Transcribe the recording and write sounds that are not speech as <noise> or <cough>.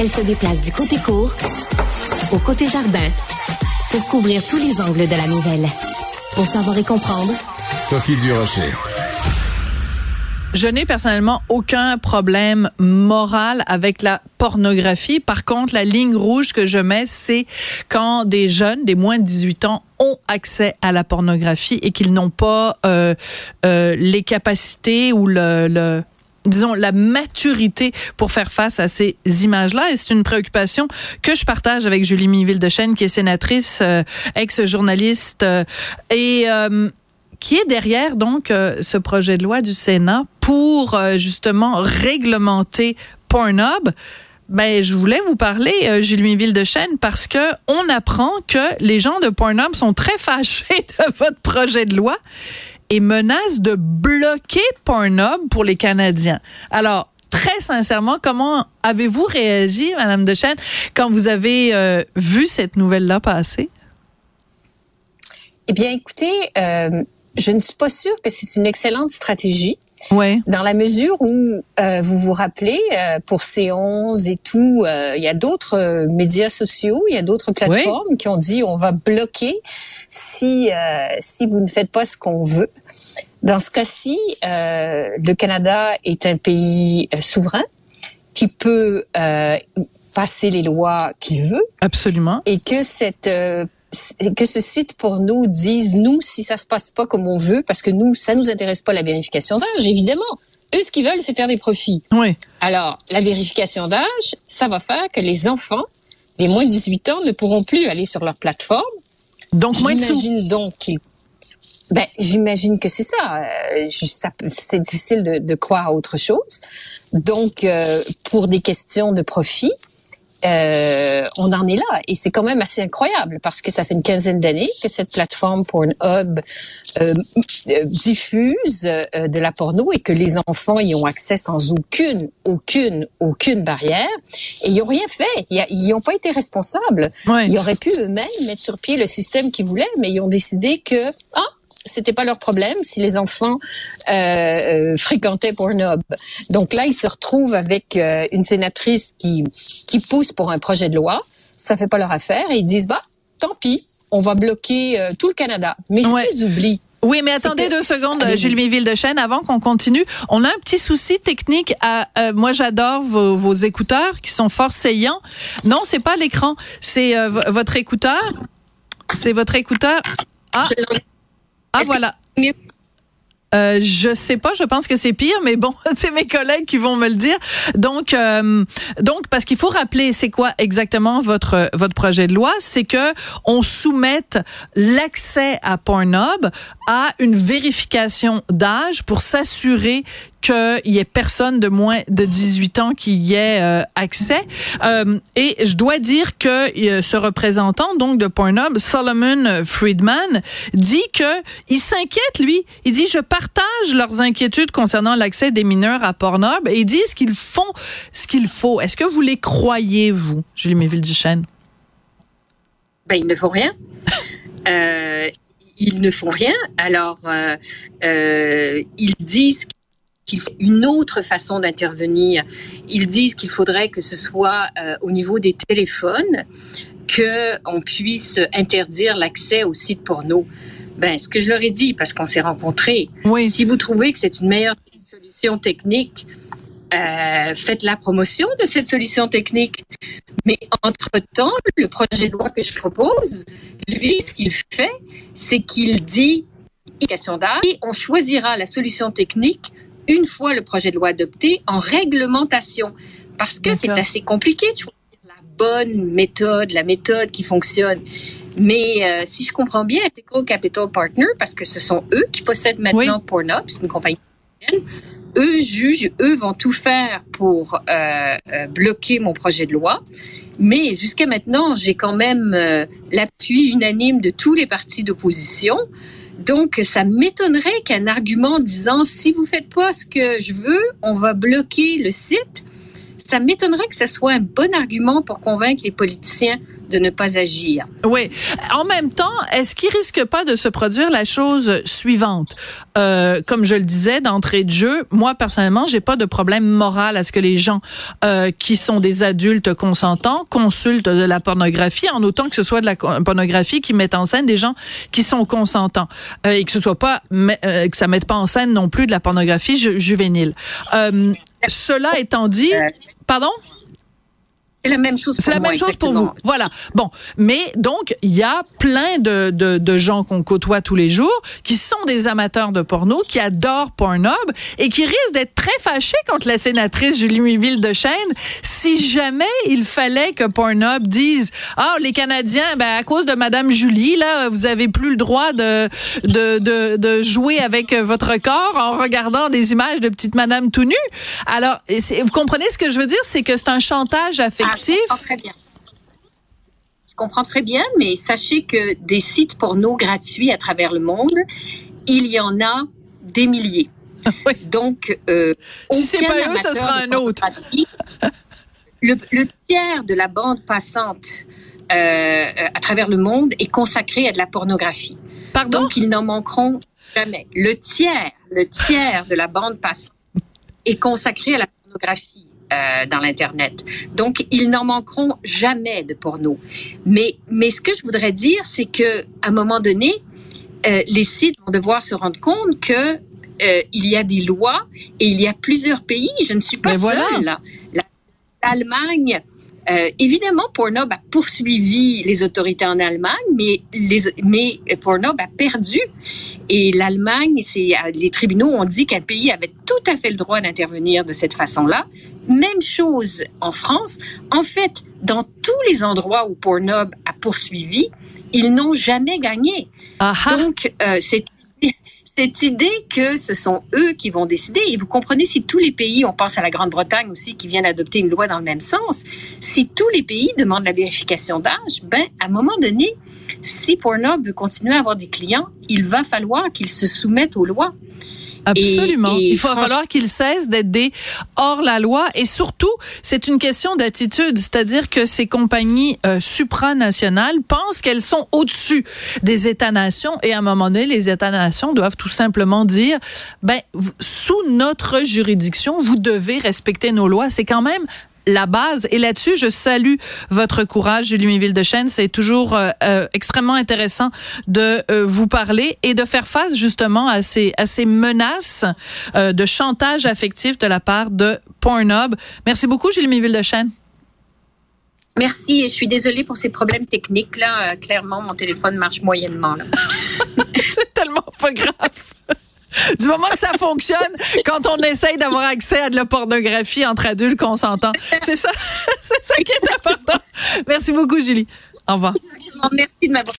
Elle se déplace du côté court au côté jardin pour couvrir tous les angles de la nouvelle. Pour savoir et comprendre, Sophie Durocher. Je n'ai personnellement aucun problème moral avec la pornographie. Par contre, la ligne rouge que je mets, c'est quand des jeunes, des moins de 18 ans, ont accès à la pornographie et qu'ils n'ont pas euh, euh, les capacités ou le, le disons, la maturité pour faire face à ces images-là. Et c'est une préoccupation que je partage avec Julie Miville de Chêne, qui est sénatrice, euh, ex-journaliste, euh, et euh, qui est derrière donc ce projet de loi du Sénat pour justement réglementer Pornhub. Ben, je voulais vous parler, euh, Julie de Chêne, parce que on apprend que les gens de Pornhub sont très fâchés <laughs> de votre projet de loi et menacent de bloquer Pornhub pour les Canadiens. Alors, très sincèrement, comment avez-vous réagi, Madame de Chêne, quand vous avez euh, vu cette nouvelle-là passer? Eh bien, écoutez, euh, je ne suis pas sûre que c'est une excellente stratégie. Ouais. Dans la mesure où euh, vous vous rappelez, euh, pour C11 et tout, euh, il y a d'autres médias sociaux, il y a d'autres plateformes qui ont dit on va bloquer si si vous ne faites pas ce qu'on veut. Dans ce cas-ci, le Canada est un pays souverain qui peut euh, passer les lois qu'il veut Absolument. et que cette euh, que ce site pour nous dise nous si ça se passe pas comme on veut parce que nous ça nous intéresse pas la vérification d'âge évidemment eux ce qu'ils veulent c'est faire des profits Oui. alors la vérification d'âge ça va faire que les enfants les moins de 18 ans ne pourront plus aller sur leur plateforme Donc, moins de sous. j'imagine donc qu'ils ben, j'imagine que c'est ça. Euh, ça C'est difficile de, de croire à autre chose. Donc, euh, pour des questions de profit, euh, on en est là. Et c'est quand même assez incroyable parce que ça fait une quinzaine d'années que cette plateforme Pornhub euh, euh, diffuse euh, de la porno et que les enfants y ont accès sans aucune, aucune, aucune barrière. Et ils n'ont rien fait. Ils- Ils n'ont pas été responsables. Ouais. Ils auraient pu eux-mêmes mettre sur pied le système qu'ils voulaient, mais ils ont décidé que ah c'était pas leur problème si les enfants euh, euh, fréquentaient Pornhub. Donc là, ils se retrouvent avec euh, une sénatrice qui qui pousse pour un projet de loi. Ça fait pas leur affaire et ils disent bah tant pis, on va bloquer euh, tout le Canada. Mais ce Ouais. qu'ils oublient, Oui, mais attendez deux secondes, Allez-y. Julie Méville de Chêne, avant qu'on continue. On a un petit souci technique. À, euh, moi, j'adore vos, vos écouteurs qui sont fort saillants. Non, c'est pas l'écran, c'est euh, vo- votre écouteur. C'est votre écouteur. Ah, ah voilà. mieux? Euh, je sais pas, je pense que c'est pire, mais bon, <laughs> c'est mes collègues qui vont me le dire. Donc, euh, donc parce qu'il faut rappeler, c'est quoi exactement votre votre projet de loi, c'est que on soumette l'accès à Pornhub à une vérification d'âge pour s'assurer qu'il y ait personne de moins de 18 ans qui y ait euh, accès. Euh, et je dois dire que euh, ce représentant donc de Pornhub, Solomon Friedman, dit que il s'inquiète lui. Il dit je partage leurs inquiétudes concernant l'accès des mineurs à Pornhub et ils disent qu'ils font ce qu'il faut. Est-ce que vous les croyez vous, Julie Méville Duchesne? ben, ils ne font rien. Euh, ils ne font rien. Alors, euh, euh, ils disent qu'il faut une autre façon d'intervenir. Ils disent qu'il faudrait que ce soit euh, au niveau des téléphones que on puisse interdire l'accès aux sites porno. Ben, ce que je leur ai dit, parce qu'on s'est rencontrés, Oui. si vous trouvez que c'est une meilleure solution technique, euh, faites la promotion de cette solution technique. Mais entre-temps, le projet de loi que je propose, lui, ce qu'il fait, c'est qu'il dit et on choisira la solution technique une fois le projet de loi adopté en réglementation. Parce que c'est assez compliqué de choisir la bonne méthode, la méthode qui fonctionne. Mais euh, si je comprends bien, Ethical Capital Partner, parce que ce sont eux qui possèdent maintenant Pornhub, c'est une compagnie eux jugent, eux vont tout faire pour euh, euh, bloquer mon projet de loi. Mais jusqu'à maintenant, j'ai quand même euh, l'appui unanime de tous les partis d'opposition. Donc, ça m'étonnerait qu'un argument disant si vous faites pas ce que je veux, on va bloquer le site. Ça m'étonnerait que ce soit un bon argument pour convaincre les politiciens de ne pas agir. Oui. En même temps, est-ce qu'il risque pas de se produire la chose suivante? Euh, Comme je le disais d'entrée de jeu, moi personnellement, j'ai pas de problème moral à ce que les gens euh, qui sont des adultes consentants consultent de la pornographie, en autant que ce soit de la pornographie qui met en scène des gens qui sont consentants euh, et que ce soit pas euh, que ça mette pas en scène non plus de la pornographie ju juvénile. Cela étant dit, euh, pardon? C'est la même chose pour C'est la même chose pour vous. Voilà. Bon, mais donc il y a plein de, de, de gens qu'on côtoie tous les jours qui sont des amateurs de porno, qui adorent Pornhub et qui risquent d'être très fâchés contre la sénatrice Julie Ville de Chêne si jamais il fallait que Pornhub dise ah les Canadiens ben à cause de Madame Julie là vous avez plus le droit de de, de, de jouer avec votre corps en regardant des images de petite Madame tout nue. Alors vous comprenez ce que je veux dire, c'est que c'est un chantage affectif ah, je comprends très bien. Je comprends très bien, mais sachez que des sites porno gratuits à travers le monde, il y en a des milliers. <laughs> Donc, euh, si c'est pas eux, ce sera un autre. le, tiers de la bande passante euh, à travers le monde est consacré à de la pornographie. Pardon? Donc, ils n'en manqueront jamais. Le tiers, le tiers de la bande passante est consacré à la pornographie. Euh, dans l'Internet. Donc, ils n'en manqueront jamais de porno. Mais, mais ce que je voudrais dire, c'est que à un moment donné, euh, les sites vont devoir se rendre compte que euh, il y a des lois et il y a plusieurs pays. Je ne suis pas seule. L'Allemagne, euh, évidemment, Pornhub a poursuivi les autorités en Allemagne, mais, les, mais Pornhub a perdu. Et l'Allemagne, les tribunaux ont dit qu'un pays avait tout à fait le droit d'intervenir de cette façon-là. Même chose en France. En fait, dans tous les endroits où Pornhub a poursuivi, ils n'ont jamais gagné. Donc, euh, c'est <laughs> cette idée que ce sont eux qui vont décider, et vous comprenez, si tous les pays, on pense à la Grande-Bretagne aussi, qui vient d'adopter une loi dans le même sens, si tous les pays demandent la vérification d'âge, ben, à un moment donné, si Pornhub veut continuer à avoir des clients, il va falloir qu'ils se soumettent aux lois. Absolument. Il va falloir qu'ils cessent d'être des hors la loi et surtout, c'est une question d'attitude, c'est-à-dire que ces compagnies euh, supranationales pensent qu'elles sont au-dessus des États-nations et à un moment donné, les États-nations doivent tout simplement dire, ben, sous notre juridiction, vous devez respecter nos lois. C'est quand même la base. Et là-dessus, je salue votre courage, Julie Ville de Chêne. C'est toujours euh, euh, extrêmement intéressant de euh, vous parler et de faire face justement à ces, à ces menaces de chantage affectif de la part de Pornhub. Merci beaucoup, Julie Ville de Chêne. Merci et je suis désolée pour ces problèmes techniques. Là, clairement, mon téléphone marche moyennement. <laughs> C'est tellement pas grave. Du moment que ça fonctionne, quand on essaye d'avoir accès à de la pornographie entre adultes consentants. C'est ça, <laughs> c'est ça qui est important. Merci beaucoup, Julie. Au revoir. Merci de m'avoir